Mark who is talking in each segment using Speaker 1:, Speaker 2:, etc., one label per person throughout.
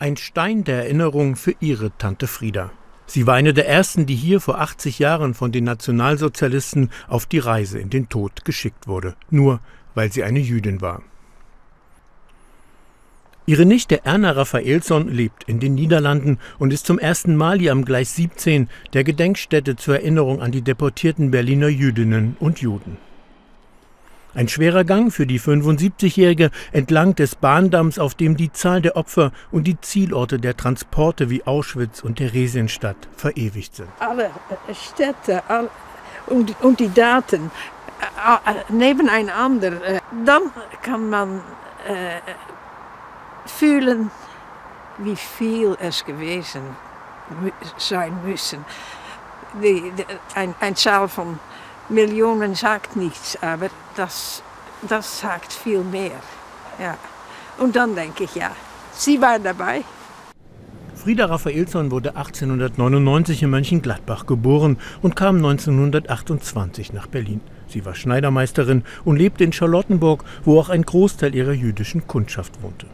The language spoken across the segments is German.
Speaker 1: Ein Stein der Erinnerung für ihre Tante Frieda. Sie war eine der ersten, die hier vor 80 Jahren von den Nationalsozialisten auf die Reise in den Tod geschickt wurde, nur weil sie eine Jüdin war. Ihre Nichte Erna Raphaelsson lebt in den Niederlanden und ist zum ersten Mal hier am Gleis 17 der Gedenkstätte zur Erinnerung an die deportierten Berliner Jüdinnen und Juden. Ein schwerer Gang für die 75-Jährige entlang des Bahndamms, auf dem die Zahl der Opfer und die Zielorte der Transporte wie Auschwitz und Theresienstadt verewigt sind.
Speaker 2: Alle Städte alle, und, und, die Daten äh, äh, nebeneinander, äh, dann kann man äh, fühlen, wie viel es gewesen sein müssen. Die, die, ein, ein Zahl von Millionen sagt nichts, aber das, das sagt viel mehr. Ja. Und dann denke ich, ja, sie war dabei.
Speaker 1: Frieda Raphaelsson wurde 1899 in Mönchengladbach geboren und kam 1928 nach Berlin. Sie war Schneidermeisterin und lebte in Charlottenburg, wo auch ein Großteil ihrer jüdischen Kundschaft wohnte.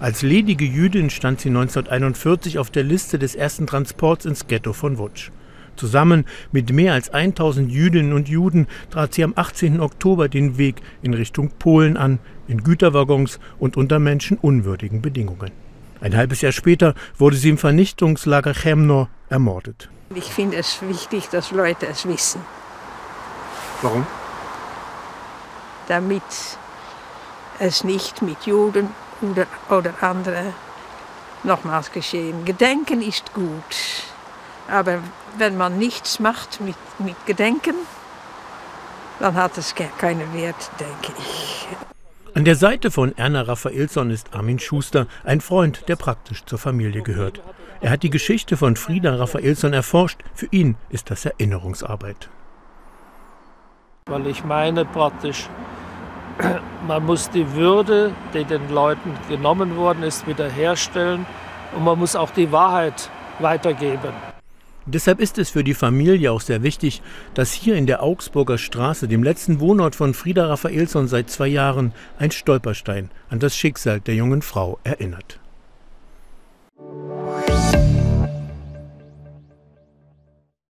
Speaker 1: Als ledige Jüdin stand sie 1941 auf der Liste des ersten Transports ins Ghetto von Wutsch. Zusammen mit mehr als 1000 Jüdinnen und Juden trat sie am 18. Oktober den Weg in Richtung Polen an, in Güterwaggons und unter menschenunwürdigen Bedingungen. Ein halbes Jahr später wurde sie im Vernichtungslager Chemnor ermordet.
Speaker 2: Ich finde es wichtig, dass Leute es wissen.
Speaker 1: Warum?
Speaker 2: Damit es nicht mit Juden oder, oder anderen nochmals geschehen. Gedenken ist gut. Aber wenn man nichts macht mit, mit Gedenken, dann hat es keinen Wert, denke ich.
Speaker 1: An der Seite von Erna Raphaelsson ist Armin Schuster, ein Freund, der praktisch zur Familie gehört. Er hat die Geschichte von Frieda Raphaelsson erforscht. Für ihn ist das Erinnerungsarbeit.
Speaker 3: Weil ich meine praktisch, man muss die Würde, die den Leuten genommen worden ist, wiederherstellen und man muss auch die Wahrheit weitergeben.
Speaker 1: Deshalb ist es für die Familie auch sehr wichtig, dass hier in der Augsburger Straße, dem letzten Wohnort von Frieda Raphaelsson seit zwei Jahren, ein Stolperstein an das Schicksal der jungen Frau erinnert.